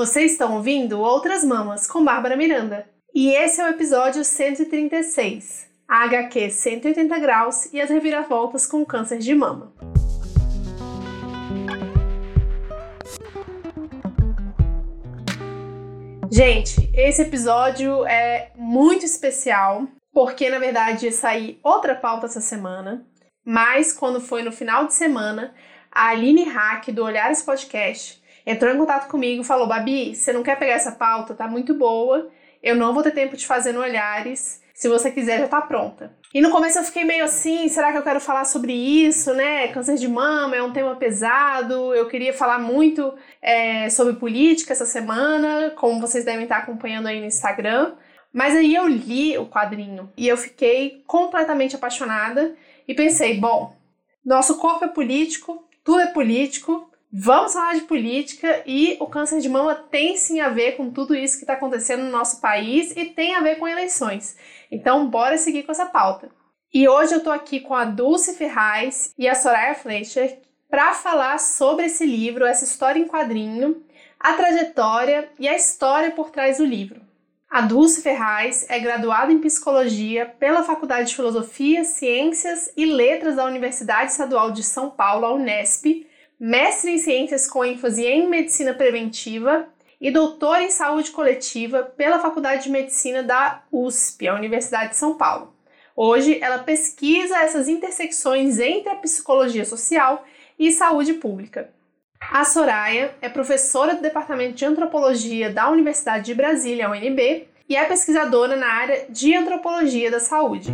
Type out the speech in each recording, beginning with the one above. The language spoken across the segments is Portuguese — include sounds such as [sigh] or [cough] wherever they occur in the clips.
Vocês estão ouvindo Outras Mamas com Bárbara Miranda. E esse é o episódio 136, a HQ 180 graus e as reviravoltas com câncer de mama. Gente, esse episódio é muito especial porque na verdade ia sair outra pauta essa semana, mas quando foi no final de semana, a Aline Hack do Olhares Podcast entrou em contato comigo falou: Babi, você não quer pegar essa pauta? Tá muito boa. Eu não vou ter tempo de fazer no Olhares. Se você quiser, já tá pronta. E no começo eu fiquei meio assim, será que eu quero falar sobre isso, né? Câncer de mama é um tema pesado. Eu queria falar muito é, sobre política essa semana, como vocês devem estar acompanhando aí no Instagram. Mas aí eu li o quadrinho e eu fiquei completamente apaixonada e pensei, bom, nosso corpo é político, tudo é político, Vamos falar de política e o câncer de mama tem sim a ver com tudo isso que está acontecendo no nosso país e tem a ver com eleições. Então, bora seguir com essa pauta. E hoje eu estou aqui com a Dulce Ferraz e a Soraya Fleischer para falar sobre esse livro, essa história em quadrinho, a trajetória e a história por trás do livro. A Dulce Ferraz é graduada em Psicologia pela Faculdade de Filosofia, Ciências e Letras da Universidade Estadual de São Paulo, a Unesp, mestre em Ciências com ênfase em Medicina Preventiva e doutor em Saúde Coletiva pela Faculdade de Medicina da USP, a Universidade de São Paulo. Hoje, ela pesquisa essas intersecções entre a psicologia social e saúde pública. A Soraya é professora do Departamento de Antropologia da Universidade de Brasília, UNB, e é pesquisadora na área de Antropologia da Saúde.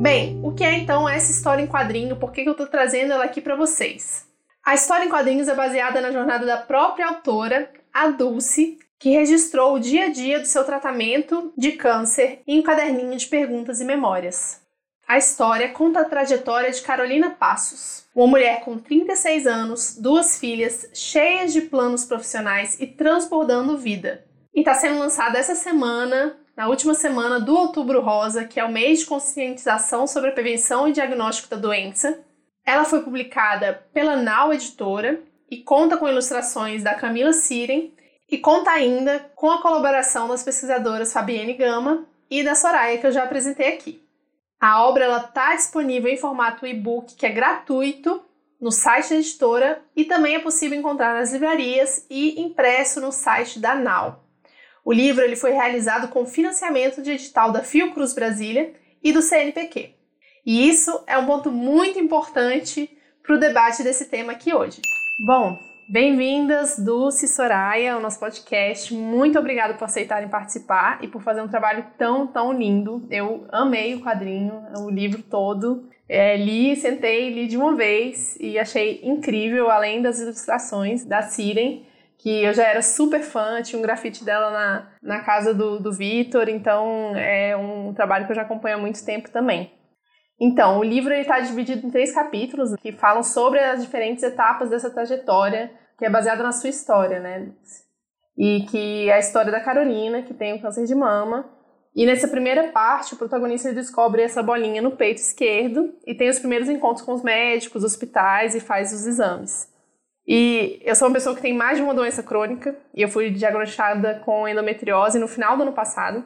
Bem, o que é então essa história em quadrinho? Por que eu estou trazendo ela aqui para vocês? A história em quadrinhos é baseada na jornada da própria autora, a Dulce, que registrou o dia a dia do seu tratamento de câncer em um caderninho de perguntas e memórias. A história conta a trajetória de Carolina Passos, uma mulher com 36 anos, duas filhas, cheias de planos profissionais e transbordando vida. E está sendo lançada essa semana, na última semana do Outubro Rosa, que é o mês de conscientização sobre a prevenção e diagnóstico da doença, ela foi publicada pela Nau Editora e conta com ilustrações da Camila Siren e conta ainda com a colaboração das pesquisadoras Fabienne Gama e da Soraya, que eu já apresentei aqui. A obra está disponível em formato e-book, que é gratuito, no site da editora e também é possível encontrar nas livrarias e impresso no site da Nau. O livro ele foi realizado com financiamento de edital da Fiocruz Brasília e do CNPq. E isso é um ponto muito importante para o debate desse tema aqui hoje. Bom, bem-vindas, Dulce e Soraya, ao nosso podcast. Muito obrigada por aceitarem participar e por fazer um trabalho tão, tão lindo. Eu amei o quadrinho, o livro todo. É, li, sentei, li de uma vez e achei incrível, além das ilustrações da Siren, que eu já era super fã, tinha um grafite dela na, na casa do, do Vitor, então é um trabalho que eu já acompanho há muito tempo também. Então, o livro está dividido em três capítulos que falam sobre as diferentes etapas dessa trajetória, que é baseada na sua história, né? E que é a história da Carolina, que tem o um câncer de mama. E nessa primeira parte, o protagonista descobre essa bolinha no peito esquerdo e tem os primeiros encontros com os médicos, hospitais e faz os exames. E eu sou uma pessoa que tem mais de uma doença crônica e eu fui diagnosticada com endometriose no final do ano passado.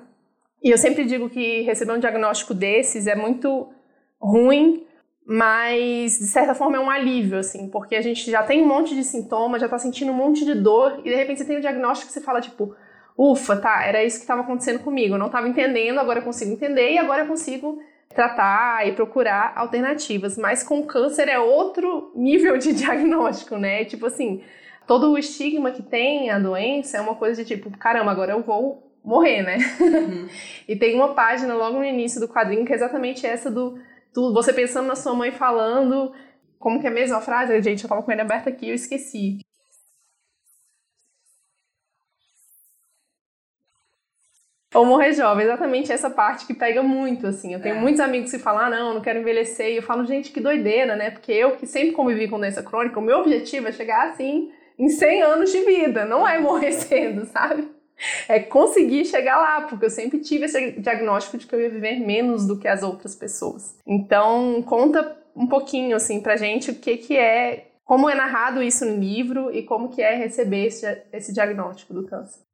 E eu sempre digo que receber um diagnóstico desses é muito ruim, mas de certa forma é um alívio, assim, porque a gente já tem um monte de sintoma, já tá sentindo um monte de dor, e de repente você tem um diagnóstico que você fala, tipo, ufa, tá, era isso que estava acontecendo comigo, eu não estava entendendo, agora eu consigo entender e agora eu consigo tratar e procurar alternativas. Mas com câncer é outro nível de [laughs] diagnóstico, né? Tipo assim, todo o estigma que tem a doença é uma coisa de tipo, caramba, agora eu vou morrer, né? Uhum. [laughs] e tem uma página logo no início do quadrinho que é exatamente essa do você pensando na sua mãe falando, como que é a mesma frase? Gente, eu tava com ele aberto aqui, eu esqueci. Ou morrer jovem, exatamente essa parte que pega muito, assim. Eu tenho é. muitos amigos que falam, ah, não, não quero envelhecer. E eu falo, gente, que doideira, né? Porque eu, que sempre convivi com doença crônica, o meu objetivo é chegar, assim, em 100 anos de vida. Não é morrer [laughs] cedo, sabe? [laughs] é conseguir chegar lá, porque eu sempre tive esse diagnóstico de que eu ia viver menos do que as outras pessoas. Então, conta um pouquinho, assim, pra gente o que que é como é narrado isso no livro e como que é receber esse, esse diagnóstico do câncer.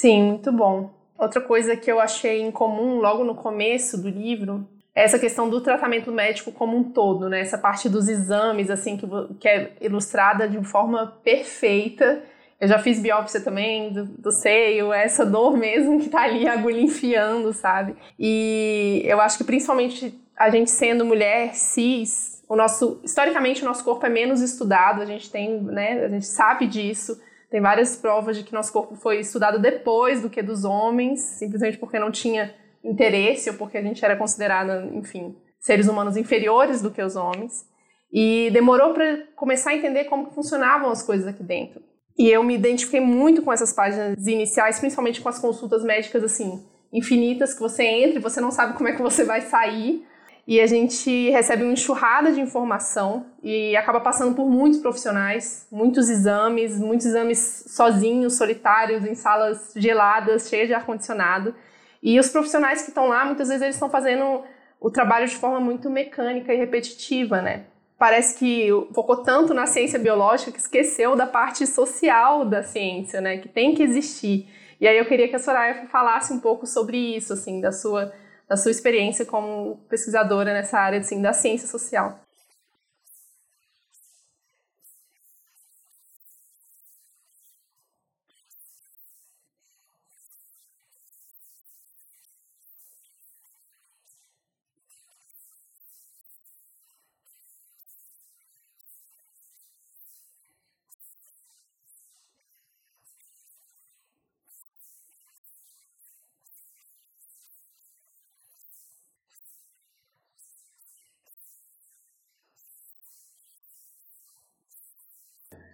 Sim, muito bom. Outra coisa que eu achei em comum logo no começo do livro é essa questão do tratamento médico como um todo, né? Essa parte dos exames, assim, que, que é ilustrada de forma perfeita. Eu já fiz biópsia também do, do seio, essa dor mesmo que tá ali, a agulha enfiando, sabe? E eu acho que principalmente a gente sendo mulher cis, o nosso, historicamente o nosso corpo é menos estudado, a gente tem, né, a gente sabe disso. Tem várias provas de que nosso corpo foi estudado depois do que dos homens, simplesmente porque não tinha interesse ou porque a gente era considerada, enfim, seres humanos inferiores do que os homens. E demorou para começar a entender como funcionavam as coisas aqui dentro. E eu me identifiquei muito com essas páginas iniciais, principalmente com as consultas médicas assim, infinitas que você entra e você não sabe como é que você vai sair e a gente recebe uma enxurrada de informação e acaba passando por muitos profissionais, muitos exames, muitos exames sozinhos, solitários, em salas geladas, cheias de ar-condicionado. E os profissionais que estão lá, muitas vezes eles estão fazendo o trabalho de forma muito mecânica e repetitiva, né? Parece que focou tanto na ciência biológica que esqueceu da parte social da ciência, né? Que tem que existir. E aí eu queria que a Soraya falasse um pouco sobre isso, assim, da sua da sua experiência como pesquisadora nessa área assim, da ciência social.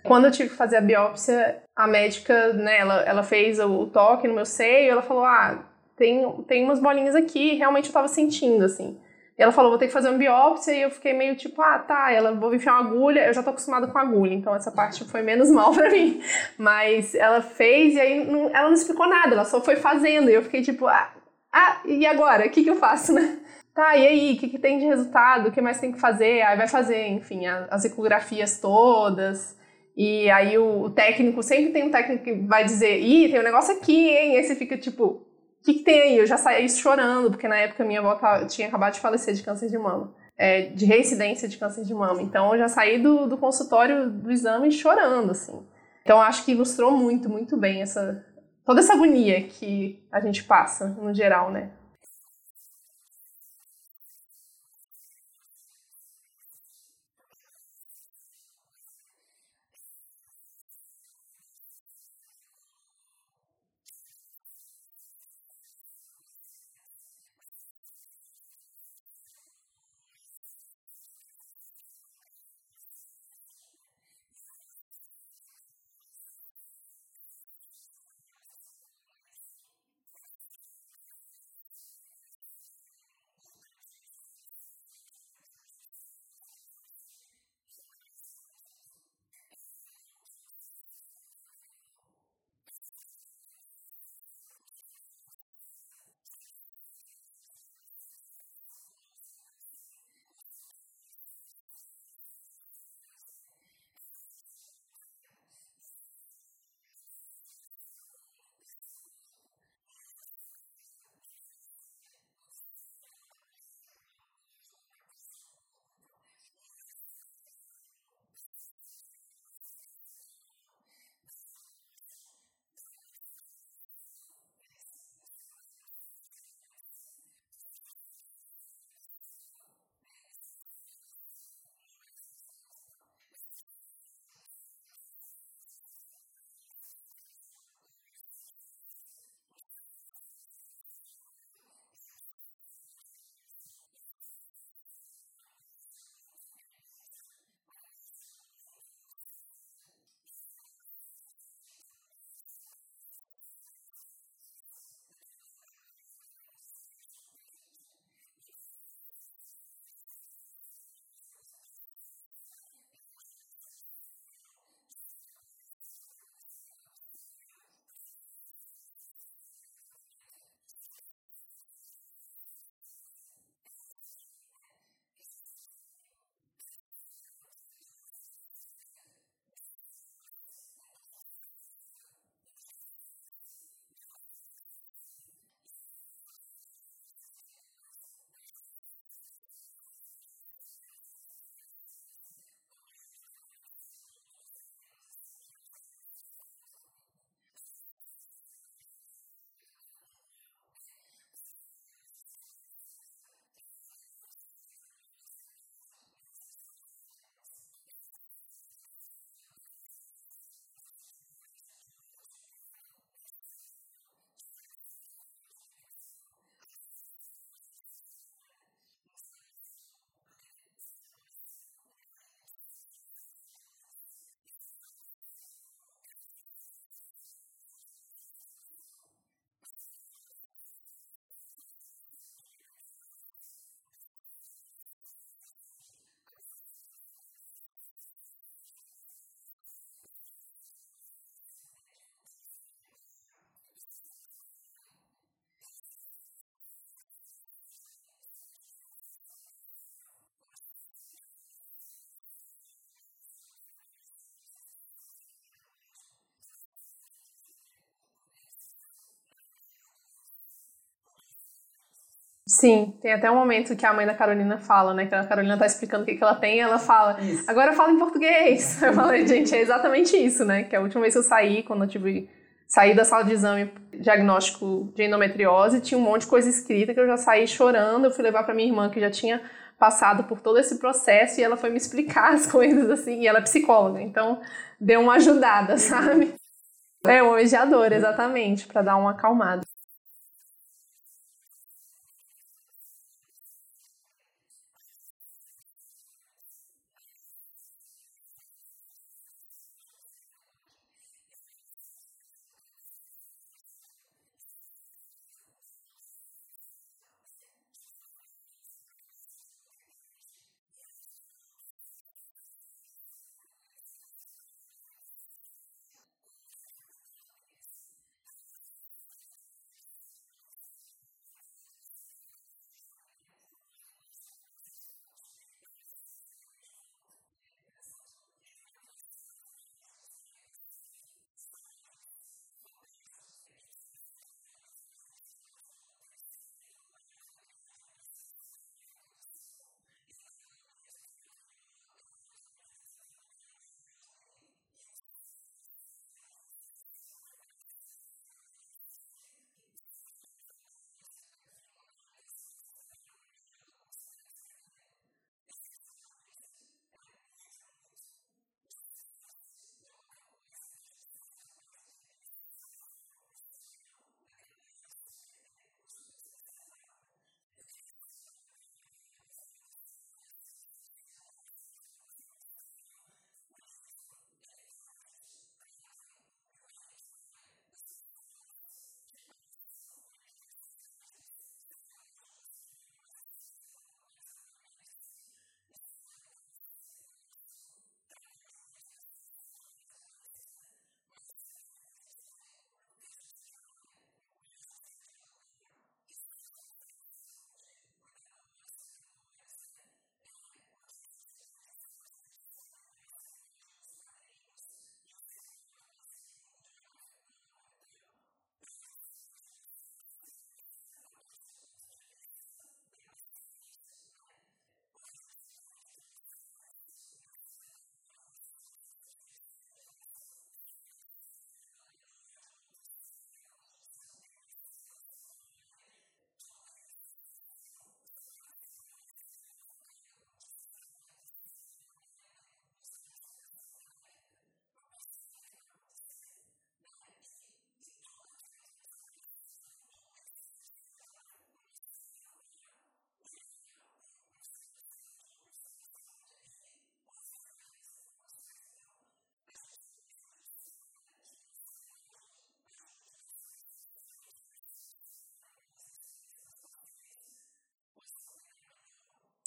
Quando eu tive que fazer a biópsia, a médica, né, ela, ela fez o toque no meu seio, ela falou, ah, tem, tem umas bolinhas aqui, realmente eu tava sentindo, assim. E ela falou, vou ter que fazer uma biópsia, e eu fiquei meio tipo, ah, tá, ela vou enfiar uma agulha, eu já tô acostumada com agulha, então essa parte foi menos [laughs] mal pra mim. Mas ela fez, e aí não, ela não explicou nada, ela só foi fazendo, e eu fiquei tipo, ah, ah e agora? O que que eu faço, né? Tá, e aí, o que, que tem de resultado? O que mais tem que fazer? Aí vai fazer, enfim, as ecografias todas. E aí o, o, técnico, sempre tem um técnico que vai dizer, ih, tem um negócio aqui, hein? E aí você fica tipo, o que, que tem aí? Eu já saí chorando, porque na época minha avó tinha acabado de falecer de câncer de mama. É, de reincidência de câncer de mama. Então eu já saí do, do consultório do exame chorando, assim. Então acho que ilustrou muito, muito bem essa toda essa agonia que a gente passa no geral, né? Sim, tem até um momento que a mãe da Carolina fala, né? Que a Carolina tá explicando o que, que ela tem e ela fala, isso. agora fala em português. [laughs] Eu falei, gente, é exatamente isso, né? Que a última vez que eu saí, quando eu tive. Saí da sala de exame diagnóstico de endometriose, tinha um monte de coisa escrita que eu já saí chorando. Eu fui levar para minha irmã, que já tinha passado por todo esse processo, e ela foi me explicar [laughs] as coisas assim. E ela é psicóloga, então deu uma ajudada, [laughs] sabe? É, uma mediadora, exatamente, para dar uma acalmada.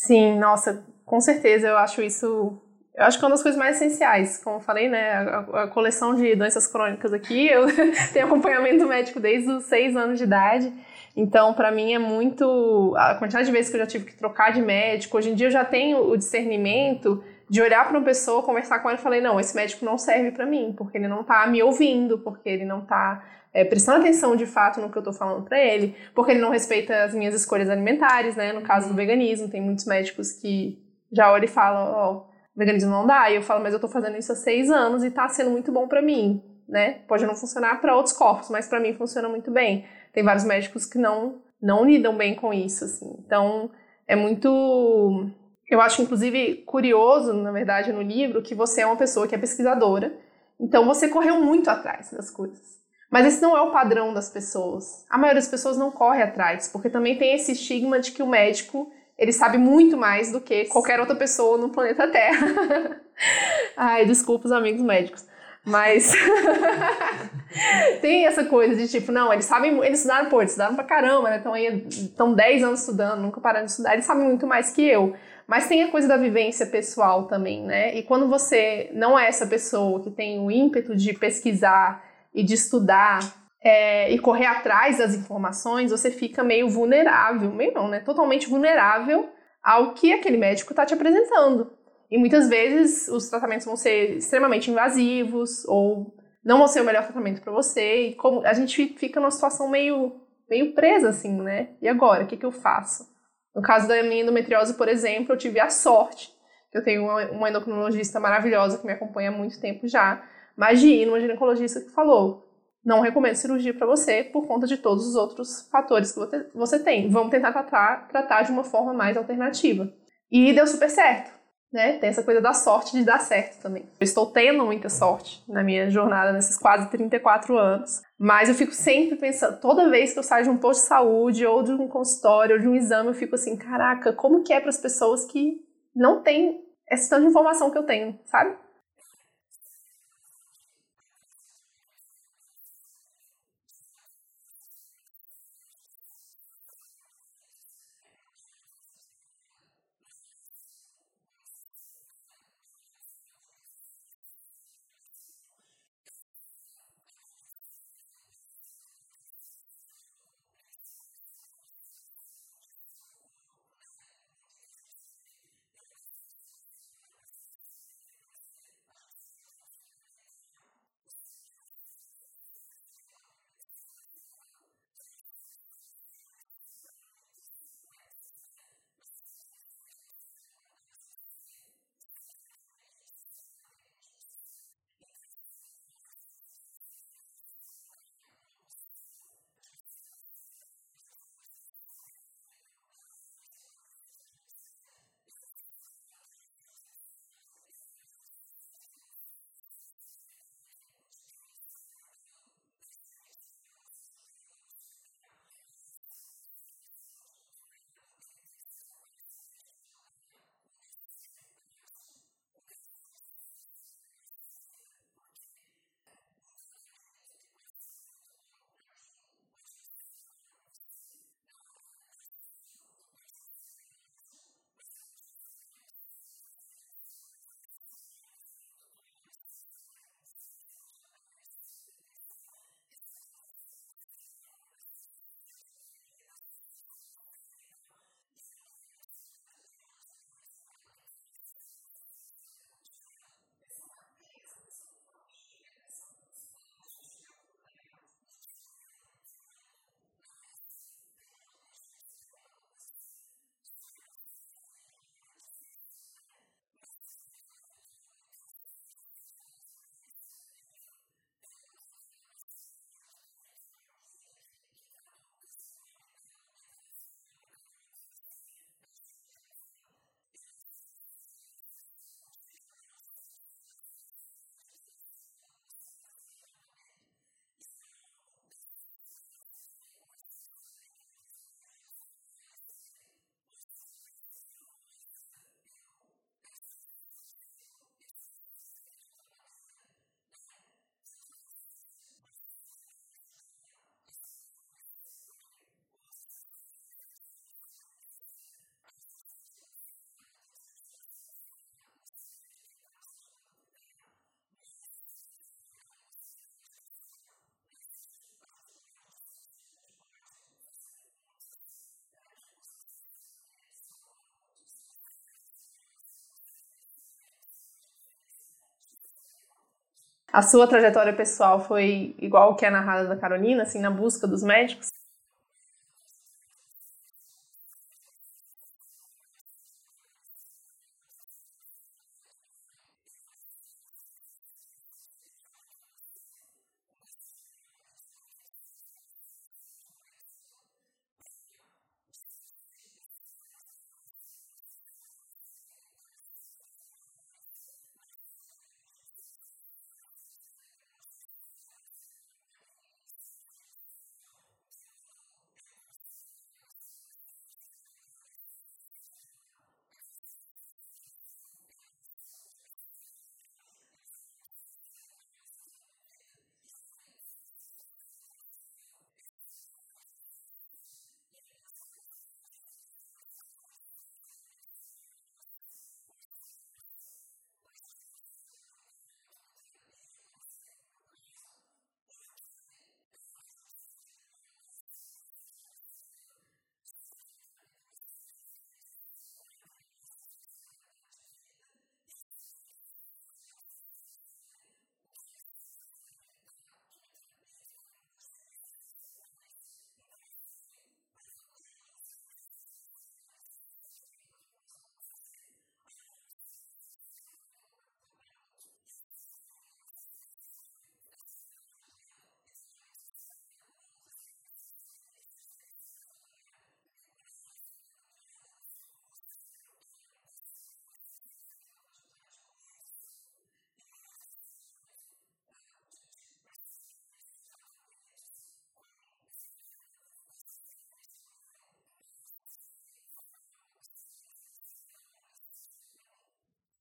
Sim, nossa, com certeza eu acho isso. Eu acho que é uma das coisas mais essenciais. Como eu falei, né? A, a coleção de doenças crônicas aqui, [laughs] eu tenho acompanhamento médico desde os seis anos de idade. Então, para mim é muito. A quantidade de vezes que eu já tive que trocar de médico. Hoje em dia eu já tenho o discernimento de olhar para uma pessoa, conversar com ela e falei: não, esse médico não serve para mim, porque ele não tá me ouvindo, porque ele não tá é, prestando atenção de fato no que eu tô falando para ele, porque ele não respeita as minhas escolhas alimentares, né? No caso do uhum. veganismo, tem muitos médicos que já olham e falam, ó, oh, veganismo não dá. E eu falo, mas eu tô fazendo isso há seis anos e tá sendo muito bom para mim, né? Pode não funcionar para outros corpos, mas para mim funciona muito bem. Tem vários médicos que não não lidam bem com isso, assim. Então, é muito eu acho, inclusive, curioso, na verdade, no livro, que você é uma pessoa que é pesquisadora, então você correu muito atrás das coisas. Mas esse não é o padrão das pessoas. A maioria das pessoas não corre atrás, porque também tem esse estigma de que o médico ele sabe muito mais do que qualquer outra pessoa no planeta Terra. [laughs] Ai, desculpa os amigos médicos. Mas [laughs] tem essa coisa de tipo, não, eles sabem, eles estudaram, pô, eles estudaram pra caramba, né? Estão aí, estão 10 anos estudando, nunca pararam de estudar, eles sabem muito mais que eu. Mas tem a coisa da vivência pessoal também, né? E quando você não é essa pessoa que tem o ímpeto de pesquisar e de estudar é, e correr atrás das informações, você fica meio vulnerável, meio não, né? Totalmente vulnerável ao que aquele médico está te apresentando. E muitas vezes os tratamentos vão ser extremamente invasivos ou não vão ser o melhor tratamento para você. E como a gente fica numa situação meio meio presa assim, né? E agora, o que, que eu faço? No caso da minha endometriose, por exemplo, eu tive a sorte eu tenho uma, uma endocrinologista maravilhosa que me acompanha há muito tempo já, mas de ir numa ginecologista que falou: não recomendo cirurgia para você por conta de todos os outros fatores que você tem. Vamos tentar tratar, tratar de uma forma mais alternativa. E deu super certo. Né? Tem essa coisa da sorte de dar certo também. Eu estou tendo muita sorte na minha jornada nesses quase 34 anos, mas eu fico sempre pensando, toda vez que eu saio de um posto de saúde ou de um consultório ou de um exame, eu fico assim, caraca, como que é para as pessoas que não têm essa tanta informação que eu tenho, sabe? A sua trajetória pessoal foi igual que é narrada da Carolina, assim, na busca dos médicos?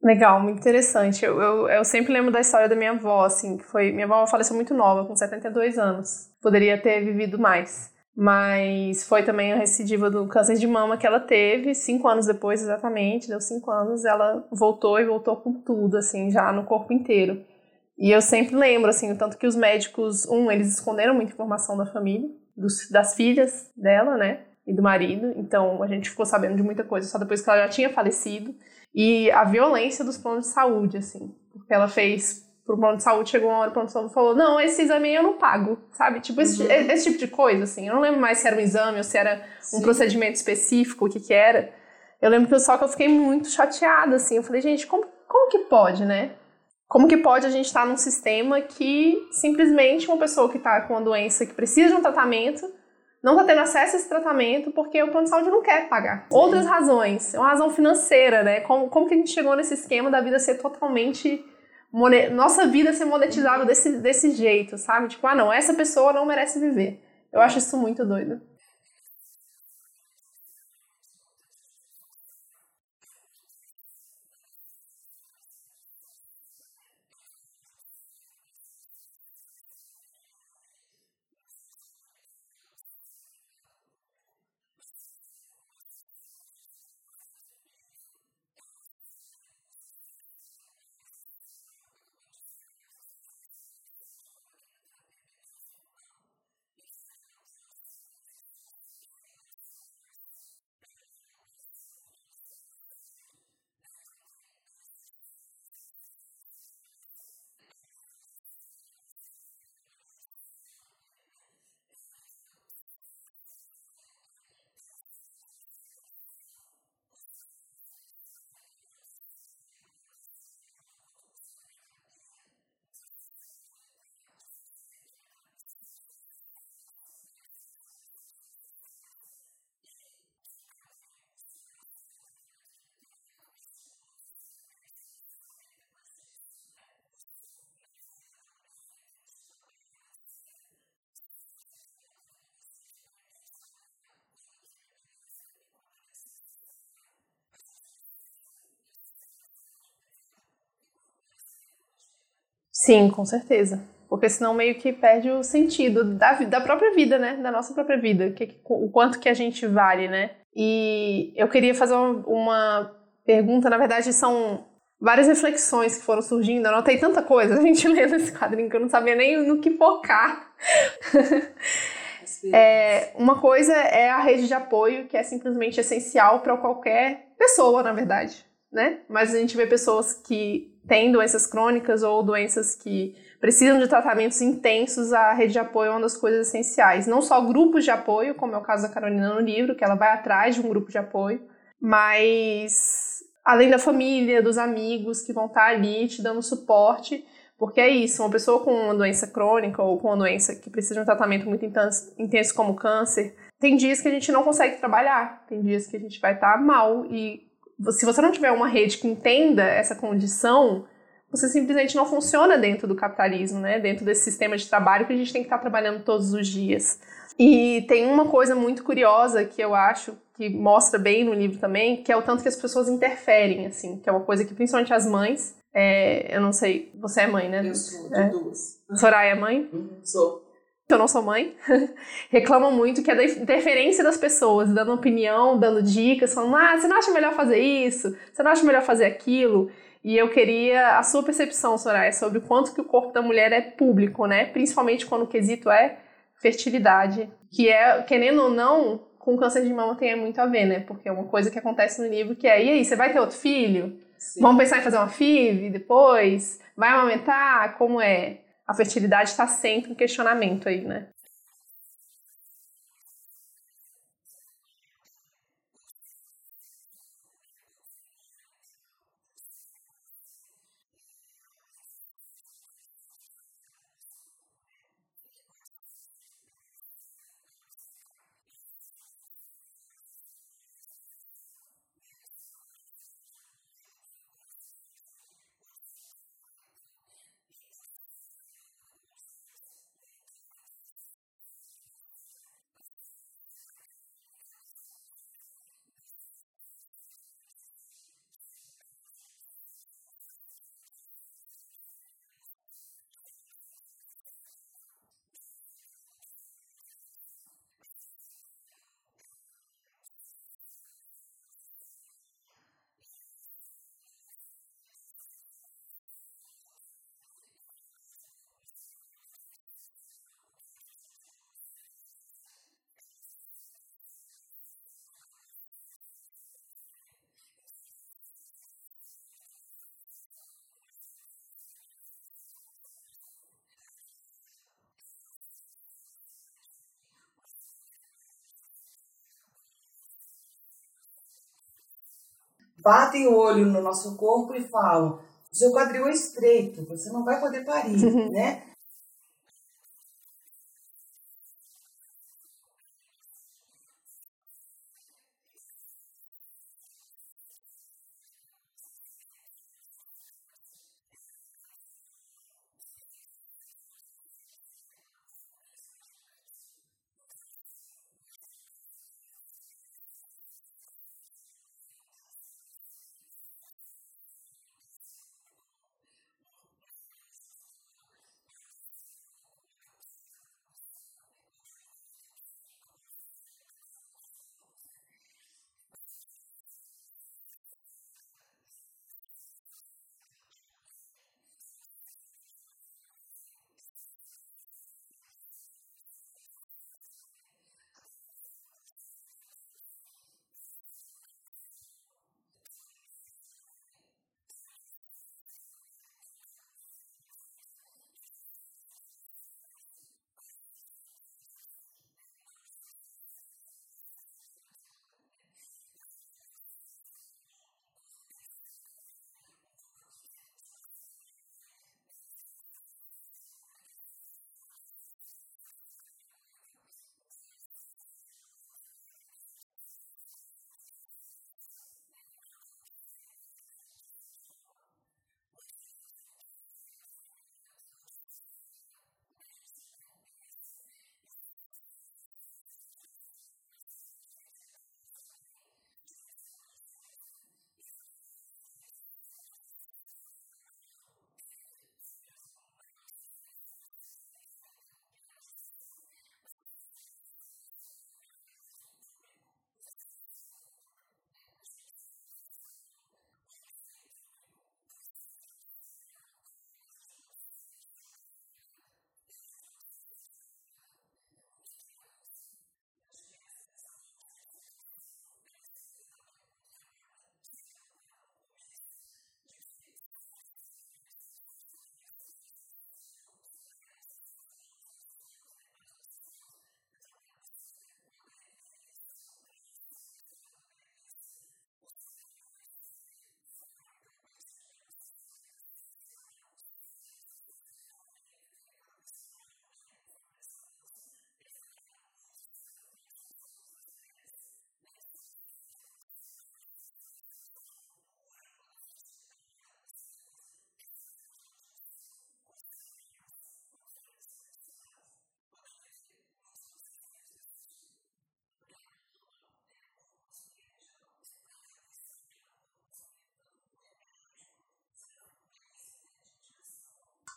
Legal, muito interessante. Eu, eu, eu, sempre lembro da história da minha avó, assim, que foi. Minha avó faleceu muito nova, com 72 anos. Poderia ter vivido mais. Mas foi também a recidiva do câncer de mama que ela teve, cinco anos depois, exatamente, deu cinco anos, ela voltou e voltou com tudo, assim, já no corpo inteiro. E eu sempre lembro, assim, o tanto que os médicos, um, eles esconderam muita informação da família, dos, das filhas dela, né, e do marido, então a gente ficou sabendo de muita coisa só depois que ela já tinha falecido e a violência dos planos de saúde, assim. Porque ela fez pro plano de saúde, chegou uma hora o plano de saúde falou, não, esse exame eu não pago, sabe? Tipo, esse, uhum. esse, tipo de coisa, assim. Eu não lembro mais se era um exame ou se era Sim. um procedimento específico, o que que era. Eu lembro que só que eu fiquei muito chateada, assim. Eu falei, gente, como, como que pode, né? Como que pode a gente estar tá num sistema que simplesmente uma pessoa que está com uma doença que precisa de um tratamento não está tendo acesso a esse tratamento porque o plano de saúde não quer pagar. Sim. Outras razões, é uma razão financeira, né? Como, como que a gente chegou nesse esquema da vida ser totalmente. Nossa vida ser monetizada desse, desse jeito, sabe? Tipo, ah, não, essa pessoa não merece viver. Eu acho isso muito doido. Sim, com certeza. Porque senão meio que perde o sentido da, da própria vida, né? Da nossa própria vida. Que, o quanto que a gente vale, né? E eu queria fazer uma, uma pergunta, na verdade são várias reflexões que foram surgindo. Eu anotei tanta coisa [laughs] a gente lendo esse quadrinho que eu não sabia nem no que focar. é, uma coisa é a rede de apoio, que é simplesmente essencial para qualquer pessoa, na verdade. Né? Mas a gente vê pessoas que têm doenças crônicas ou doenças que precisam de tratamentos intensos, a rede de apoio é uma das coisas essenciais. Não só grupos de apoio, como é o caso da Carolina no livro, que ela vai atrás de um grupo de apoio, mas além da família, dos amigos que vão estar ali te dando suporte, porque é isso, uma pessoa com uma doença crônica ou com uma doença que precisa de um tratamento muito intenso, intenso como câncer, tem dias que a gente não consegue trabalhar, tem dias que a gente vai estar mal e se você não tiver uma rede que entenda essa condição, você simplesmente não funciona dentro do capitalismo, né? Dentro desse sistema de trabalho que a gente tem que estar trabalhando todos os dias. E tem uma coisa muito curiosa que eu acho que mostra bem no livro também, que é o tanto que as pessoas interferem, assim, que é uma coisa que principalmente as mães, é, eu não sei, você é mãe, né? Eu sou, de é. duas. Soraya é mãe? Uhum, sou eu não sou mãe, [laughs] reclamam muito que é da interferência das pessoas, dando opinião, dando dicas, falando, ah, você não acha melhor fazer isso? Você não acha melhor fazer aquilo? E eu queria a sua percepção, Soraya, sobre o quanto que o corpo da mulher é público, né? Principalmente quando o quesito é fertilidade, que é, querendo ou não, com câncer de mama tem muito a ver, né? Porque é uma coisa que acontece no livro que é, e aí, você vai ter outro filho? Sim. Vamos pensar em fazer uma FIV depois? Vai amamentar? Como é? A fertilidade está sempre em questionamento aí, né? Batem o olho no nosso corpo e falam: seu quadril é estreito, você não vai poder parir, [laughs] né?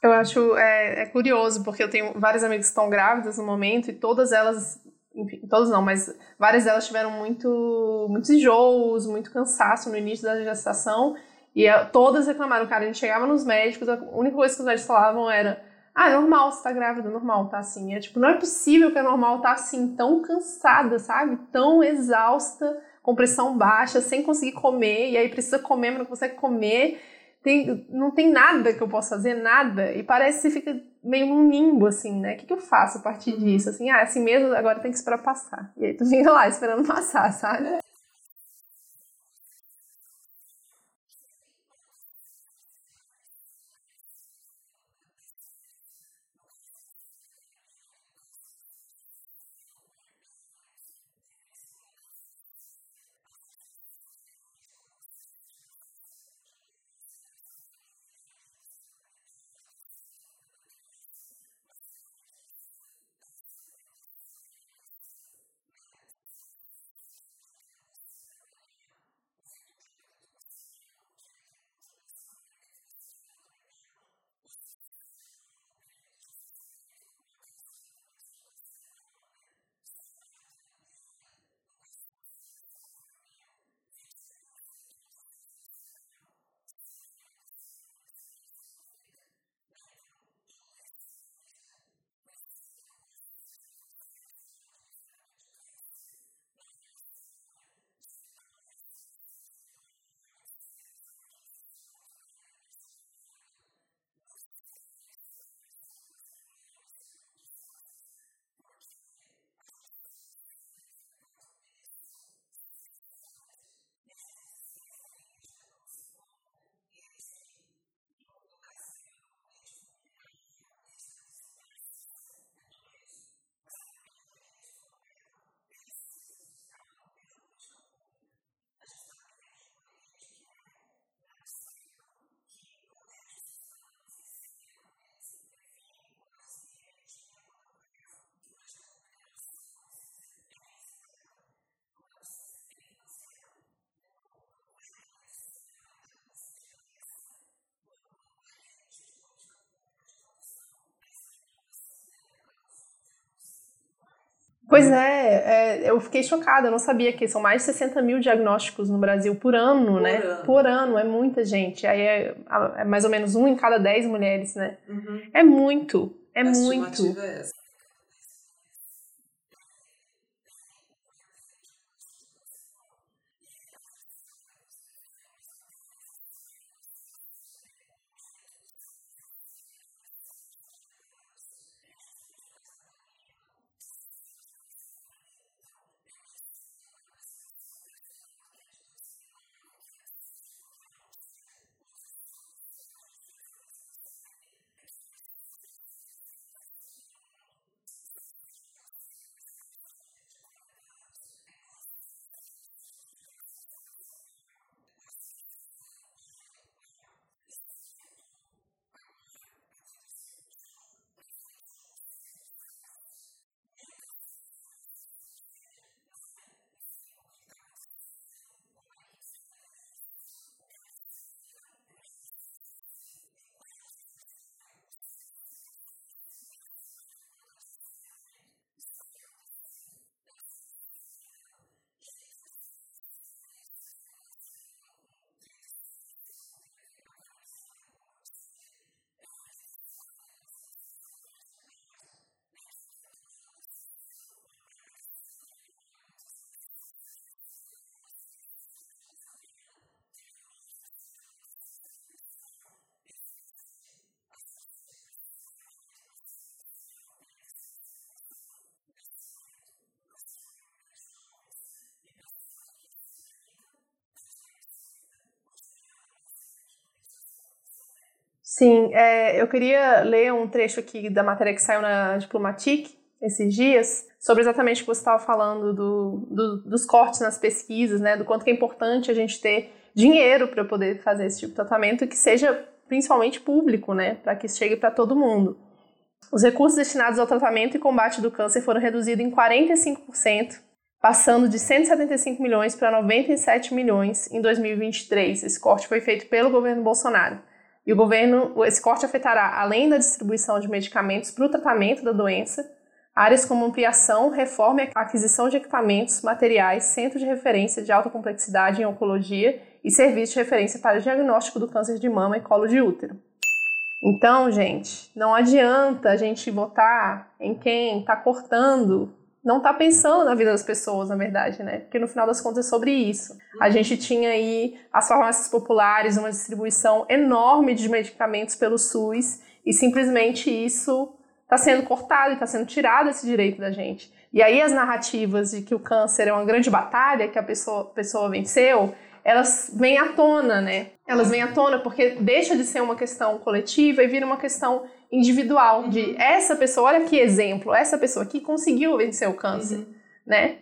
Eu acho é, é, curioso, porque eu tenho várias amigas que estão grávidas no momento e todas elas, enfim, todas não, mas várias delas tiveram muito, muitos enjoos, muito cansaço no início da gestação e é, todas reclamaram, cara, a gente chegava nos médicos, a única coisa que os médicos falavam era ah, é normal, você tá grávida, é normal, tá assim. É tipo, não é possível que é normal tá assim, tão cansada, sabe? Tão exausta, com pressão baixa, sem conseguir comer, e aí precisa comer, mas não consegue comer tem, não tem nada que eu possa fazer, nada, e parece que fica meio num limbo, assim, né? O que, que eu faço a partir disso? Assim, ah, assim mesmo, agora tem que esperar passar. E aí tu fica lá esperando [laughs] passar, sabe? Pois é, é, eu fiquei chocada, eu não sabia que são mais de 60 mil diagnósticos no Brasil por ano, Por né? ano. Por ano, é muita gente. Aí é, é mais ou menos um em cada dez mulheres, né? Uhum. É muito, é A muito. é essa. Sim, é, eu queria ler um trecho aqui da matéria que saiu na Diplomatique esses dias, sobre exatamente o que você estava falando do, do- dos cortes nas pesquisas, né, do quanto é importante a gente ter dinheiro para poder fazer esse tipo de tratamento que seja principalmente público, né, para que chegue para todo mundo. Os recursos destinados ao tratamento e combate do câncer foram reduzidos em 45%, passando de 175 milhões para 97 milhões em 2023. Esse corte foi feito pelo governo Bolsonaro. E o governo, esse corte afetará, além da distribuição de medicamentos para o tratamento da doença, áreas como ampliação, reforma e aquisição de equipamentos, materiais, centro de referência de alta complexidade em oncologia e serviço de referência para diagnóstico do câncer de mama e colo de útero. Então, gente, não adianta a gente votar em quem está cortando, não está pensando na vida das pessoas, na verdade, né? Porque no final das contas é sobre isso. A gente tinha aí as farmácias populares, uma distribuição enorme de medicamentos pelo SUS, e simplesmente isso está sendo cortado e está sendo tirado esse direito da gente. E aí as narrativas de que o câncer é uma grande batalha, que a pessoa, pessoa venceu, elas vêm à tona, né? Elas vêm à tona porque deixa de ser uma questão coletiva e vira uma questão individual de essa pessoa, olha que exemplo, essa pessoa aqui conseguiu vencer o câncer, né?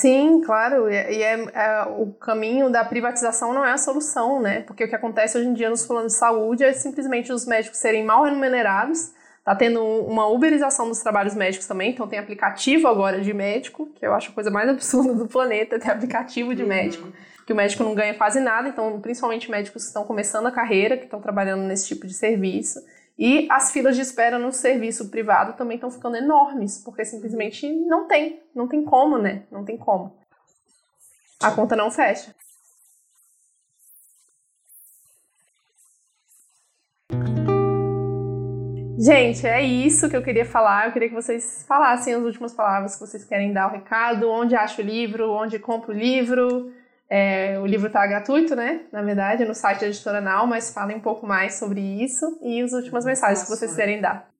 Sim, claro, e é, é, o caminho da privatização não é a solução, né? Porque o que acontece hoje em dia nos planos de saúde é simplesmente os médicos serem mal remunerados, tá tendo uma uberização dos trabalhos médicos também, então tem aplicativo agora de médico, que eu acho a coisa mais absurda do planeta, ter aplicativo de uhum. médico, que o médico não ganha quase nada, então principalmente médicos que estão começando a carreira, que estão trabalhando nesse tipo de serviço. E as filas de espera no serviço privado também estão ficando enormes, porque simplesmente não tem, não tem como, né? Não tem como. A conta não fecha. Gente, é isso que eu queria falar. Eu queria que vocês falassem as últimas palavras que vocês querem dar o recado, onde acha o livro, onde compra o livro, é, o livro está gratuito, né? Na verdade, no site da editora Now, mas falem um pouco mais sobre isso e as últimas mensagens que vocês querem dar.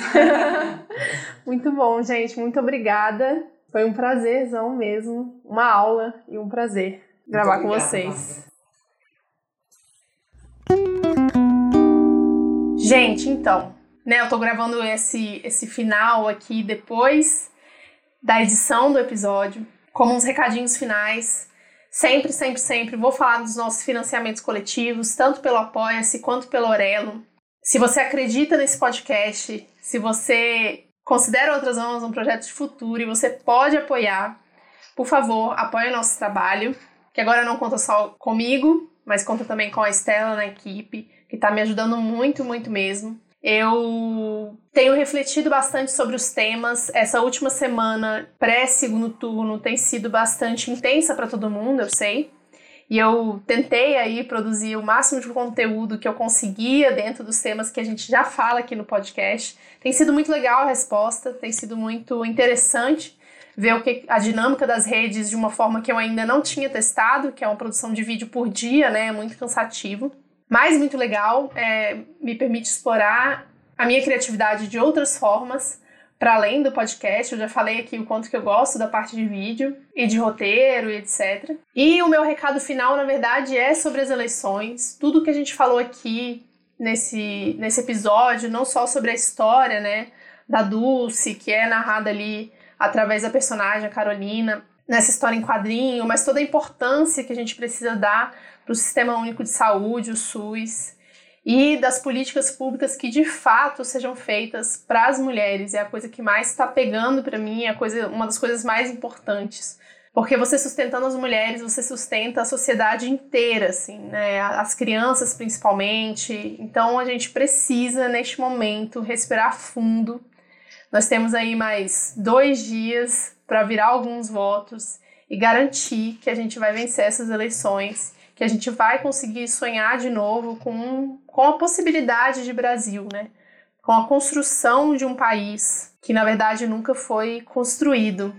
[laughs] muito bom, gente. Muito obrigada. Foi um prazerzão mesmo. Uma aula e um prazer gravar com vocês. Gente, então, né, eu tô gravando esse, esse final aqui depois da edição do episódio, como uns recadinhos finais. Sempre, sempre, sempre vou falar dos nossos financiamentos coletivos, tanto pelo Apoia-se quanto pelo Orelo. Se você acredita nesse podcast, se você considera Outras Almas um projeto de futuro e você pode apoiar, por favor, apoie nosso trabalho, que agora não conta só comigo, mas conta também com a Estela na equipe, que está me ajudando muito, muito mesmo. Eu tenho refletido bastante sobre os temas. Essa última semana, pré-segundo turno, tem sido bastante intensa para todo mundo, eu sei. E eu tentei aí produzir o máximo de conteúdo que eu conseguia dentro dos temas que a gente já fala aqui no podcast. Tem sido muito legal a resposta, tem sido muito interessante ver o que a dinâmica das redes de uma forma que eu ainda não tinha testado, que é uma produção de vídeo por dia, né? É muito cansativo. Mas muito legal, é, me permite explorar a minha criatividade de outras formas, para além do podcast. Eu já falei aqui o quanto que eu gosto da parte de vídeo e de roteiro e etc. E o meu recado final, na verdade, é sobre as eleições. Tudo que a gente falou aqui nesse, nesse episódio, não só sobre a história, né, da Dulce, que é narrada ali através da personagem, a Carolina, nessa história em quadrinho, mas toda a importância que a gente precisa dar para o Sistema Único de Saúde, o SUS, e das políticas públicas que de fato sejam feitas para as mulheres. É a coisa que mais está pegando para mim, é a coisa, uma das coisas mais importantes. Porque você sustentando as mulheres, você sustenta a sociedade inteira, assim, né? As crianças principalmente. Então a gente precisa, neste momento, respirar fundo. Nós temos aí mais dois dias para virar alguns votos e garantir que a gente vai vencer essas eleições que a gente vai conseguir sonhar de novo com, com a possibilidade de Brasil, né? Com a construção de um país que na verdade nunca foi construído.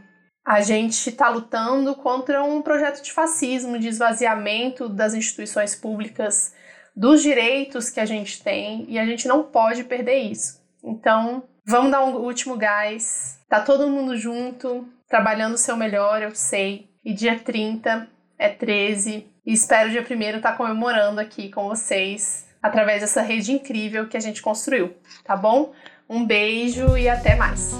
A gente está lutando contra um projeto de fascismo, de esvaziamento das instituições públicas, dos direitos que a gente tem e a gente não pode perder isso. Então, vamos dar um último gás. Tá todo mundo junto, trabalhando o seu melhor, eu sei. E dia 30 é 13 e espero dia primeiro estar tá comemorando aqui com vocês através dessa rede incrível que a gente construiu, tá bom? Um beijo e até mais.